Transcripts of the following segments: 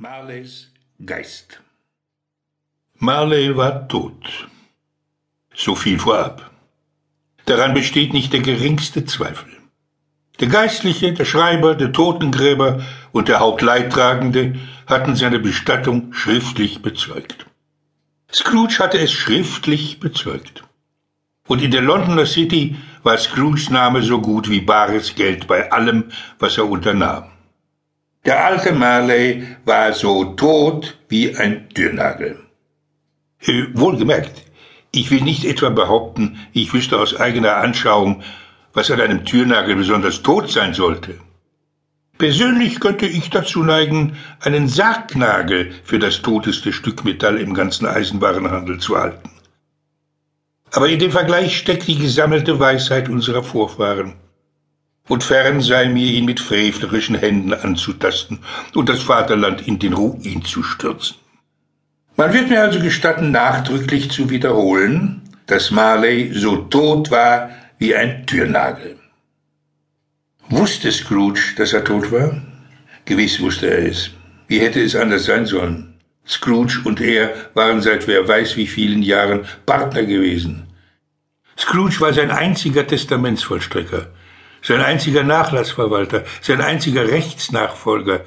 Marleys Geist Marley war tot. So viel vorab. Daran besteht nicht der geringste Zweifel. Der Geistliche, der Schreiber, der Totengräber und der Hauptleidtragende hatten seine Bestattung schriftlich bezeugt. Scrooge hatte es schriftlich bezeugt. Und in der Londoner City war Scrooges Name so gut wie bares Geld bei allem, was er unternahm. Der alte Marley war so tot wie ein Türnagel. Äh, wohlgemerkt, ich will nicht etwa behaupten, ich wüsste aus eigener Anschauung, was an einem Türnagel besonders tot sein sollte. Persönlich könnte ich dazu neigen, einen Sargnagel für das toteste Stück Metall im ganzen Eisenwarenhandel zu halten. Aber in dem Vergleich steckt die gesammelte Weisheit unserer Vorfahren und fern sei mir, ihn mit frevlerischen Händen anzutasten und das Vaterland in den Ruin zu stürzen. Man wird mir also gestatten, nachdrücklich zu wiederholen, dass Marley so tot war wie ein Türnagel. Wusste Scrooge, dass er tot war? Gewiss wusste er es. Wie hätte es anders sein sollen? Scrooge und er waren seit wer weiß wie vielen Jahren Partner gewesen. Scrooge war sein einziger Testamentsvollstrecker sein einziger Nachlassverwalter, sein einziger Rechtsnachfolger,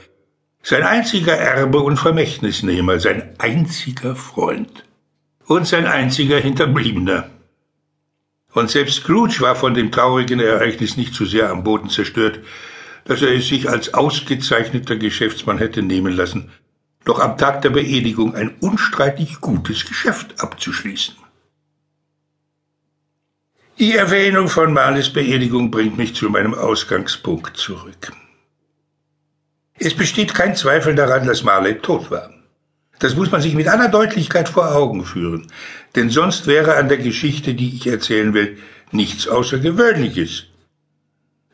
sein einziger Erbe und Vermächtnisnehmer, sein einziger Freund und sein einziger Hinterbliebener. Und selbst Scrooge war von dem traurigen Ereignis nicht so sehr am Boden zerstört, dass er es sich als ausgezeichneter Geschäftsmann hätte nehmen lassen, doch am Tag der Beerdigung ein unstreitig gutes Geschäft abzuschließen. Die Erwähnung von Marleys Beerdigung bringt mich zu meinem Ausgangspunkt zurück. Es besteht kein Zweifel daran, dass Marley tot war. Das muss man sich mit aller Deutlichkeit vor Augen führen, denn sonst wäre an der Geschichte, die ich erzählen will, nichts Außergewöhnliches.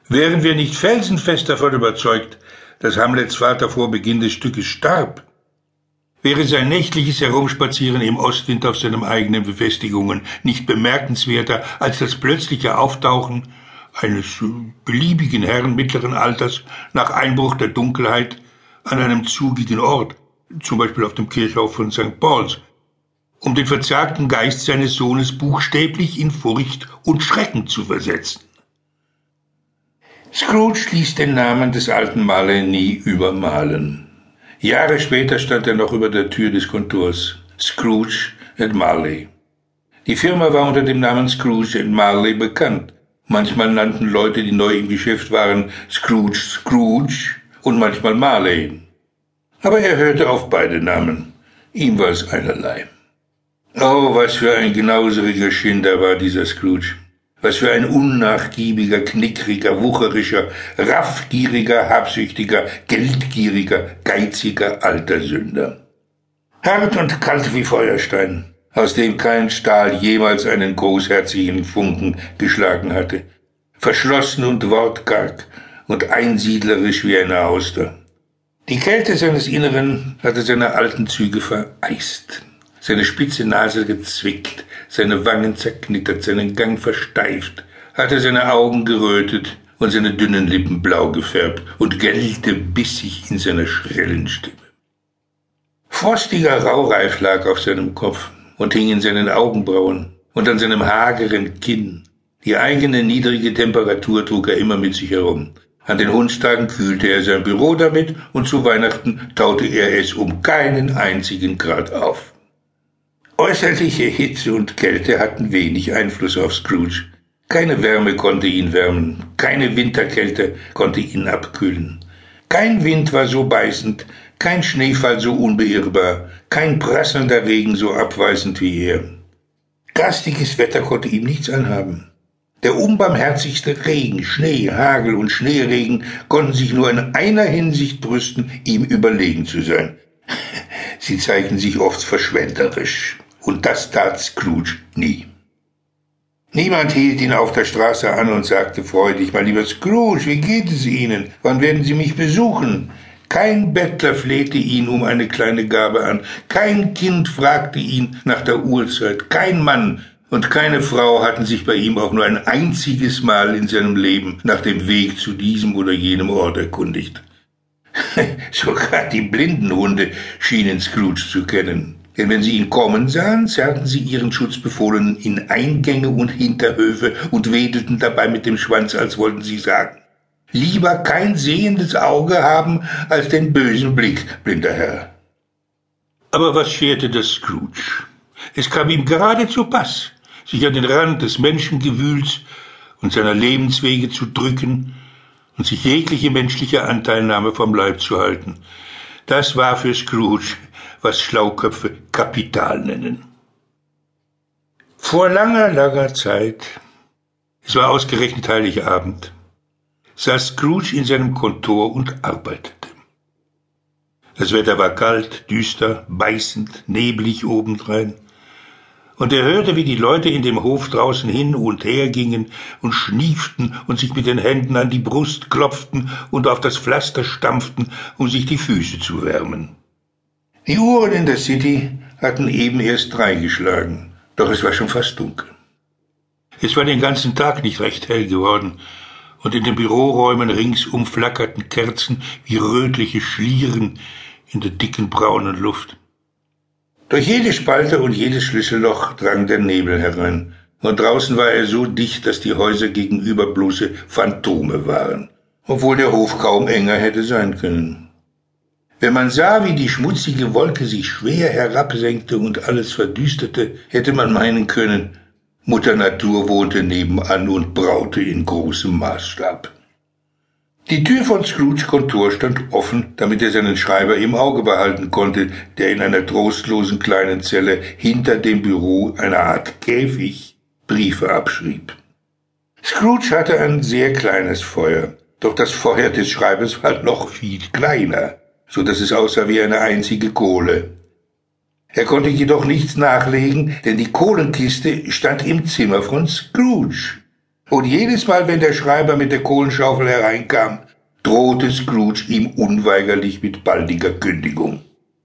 Wären wir nicht felsenfest davon überzeugt, dass Hamlets Vater vor Beginn des Stückes starb, Wäre sein nächtliches Herumspazieren im Ostwind auf seinen eigenen Befestigungen nicht bemerkenswerter als das plötzliche Auftauchen eines beliebigen Herrn mittleren Alters nach Einbruch der Dunkelheit an einem zugigen Ort, zum Beispiel auf dem Kirchhof von St. Paul's, um den verzagten Geist seines Sohnes buchstäblich in Furcht und Schrecken zu versetzen. Scrooge ließ den Namen des alten Marley nie übermalen. Jahre später stand er noch über der Tür des Kontors. Scrooge and Marley. Die Firma war unter dem Namen Scrooge and Marley bekannt. Manchmal nannten Leute, die neu im Geschäft waren, Scrooge Scrooge und manchmal Marley. Aber er hörte auf beide Namen. Ihm war es einerlei. Oh, was für ein knauseriger Schinder war dieser Scrooge. Was für ein unnachgiebiger, knickriger, wucherischer, raffgieriger, habsüchtiger, geldgieriger, geiziger alter Sünder. Hart und kalt wie Feuerstein, aus dem kein Stahl jemals einen großherzigen Funken geschlagen hatte. Verschlossen und wortkarg und einsiedlerisch wie eine Auster. Die Kälte seines Inneren hatte seine alten Züge vereist seine spitze Nase gezwickt, seine Wangen zerknittert, seinen Gang versteift, hatte seine Augen gerötet und seine dünnen Lippen blau gefärbt und gellte bissig in seiner schrillen Stimme. Frostiger Raureif lag auf seinem Kopf und hing in seinen Augenbrauen und an seinem hageren Kinn. Die eigene niedrige Temperatur trug er immer mit sich herum. An den Hundstagen kühlte er sein Büro damit und zu Weihnachten taute er es um keinen einzigen Grad auf. Äußerliche Hitze und Kälte hatten wenig Einfluss auf Scrooge. Keine Wärme konnte ihn wärmen, keine Winterkälte konnte ihn abkühlen. Kein Wind war so beißend, kein Schneefall so unbeirrbar, kein prasselnder Regen so abweisend wie er. Gastiges Wetter konnte ihm nichts anhaben. Der unbarmherzigste Regen, Schnee, Hagel und Schneeregen konnten sich nur in einer Hinsicht brüsten, ihm überlegen zu sein. Sie zeigten sich oft verschwenderisch und das tat Scrooge nie. Niemand hielt ihn auf der Straße an und sagte freudig, mein lieber Scrooge, wie geht es Ihnen? Wann werden Sie mich besuchen? Kein Bettler flehte ihn um eine kleine Gabe an, kein Kind fragte ihn nach der Uhrzeit, kein Mann und keine Frau hatten sich bei ihm auch nur ein einziges Mal in seinem Leben nach dem Weg zu diesem oder jenem Ort erkundigt. Sogar die blinden Hunde schienen Scrooge zu kennen. Denn wenn sie ihn kommen sahen, zerrten sie ihren Schutzbefohlenen in Eingänge und Hinterhöfe und wedelten dabei mit dem Schwanz, als wollten sie sagen, lieber kein sehendes Auge haben als den bösen Blick, blinder Herr. Aber was scherte das Scrooge? Es kam ihm gerade zu Pass, sich an den Rand des Menschengewühls und seiner Lebenswege zu drücken und sich jegliche menschliche Anteilnahme vom Leib zu halten. Das war für Scrooge, was Schlauköpfe Kapital nennen. Vor langer, langer Zeit, es war ausgerechnet Heiligabend, saß Scrooge in seinem Kontor und arbeitete. Das Wetter war kalt, düster, beißend, neblig obendrein und er hörte, wie die Leute in dem Hof draußen hin und her gingen und schnieften und sich mit den Händen an die Brust klopften und auf das Pflaster stampften, um sich die Füße zu wärmen. Die Uhren in der City hatten eben erst drei geschlagen, doch es war schon fast dunkel. Es war den ganzen Tag nicht recht hell geworden, und in den Büroräumen ringsum flackerten Kerzen wie rötliche Schlieren in der dicken braunen Luft. Durch jede Spalte und jedes Schlüsselloch drang der Nebel herein, und draußen war er so dicht, dass die Häuser gegenüber bloße Phantome waren, obwohl der Hof kaum enger hätte sein können. Wenn man sah, wie die schmutzige Wolke sich schwer herabsenkte und alles verdüsterte, hätte man meinen können, Mutter Natur wohnte nebenan und braute in großem Maßstab. Die Tür von Scrooge Kontor stand offen, damit er seinen Schreiber im Auge behalten konnte, der in einer trostlosen kleinen Zelle hinter dem Büro einer Art Käfig Briefe abschrieb. Scrooge hatte ein sehr kleines Feuer, doch das Feuer des Schreibers war noch viel kleiner, so dass es aussah wie eine einzige Kohle. Er konnte jedoch nichts nachlegen, denn die Kohlenkiste stand im Zimmer von Scrooge. Und jedes Mal, wenn der Schreiber mit der Kohlenschaufel hereinkam, drohte Scrooge ihm unweigerlich mit baldiger Kündigung.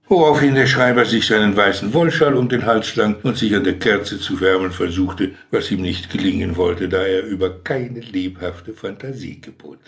Woraufhin der Schreiber sich seinen weißen Wollschal um den Hals schlang und sich an der Kerze zu wärmen versuchte, was ihm nicht gelingen wollte, da er über keine lebhafte Fantasie gebot.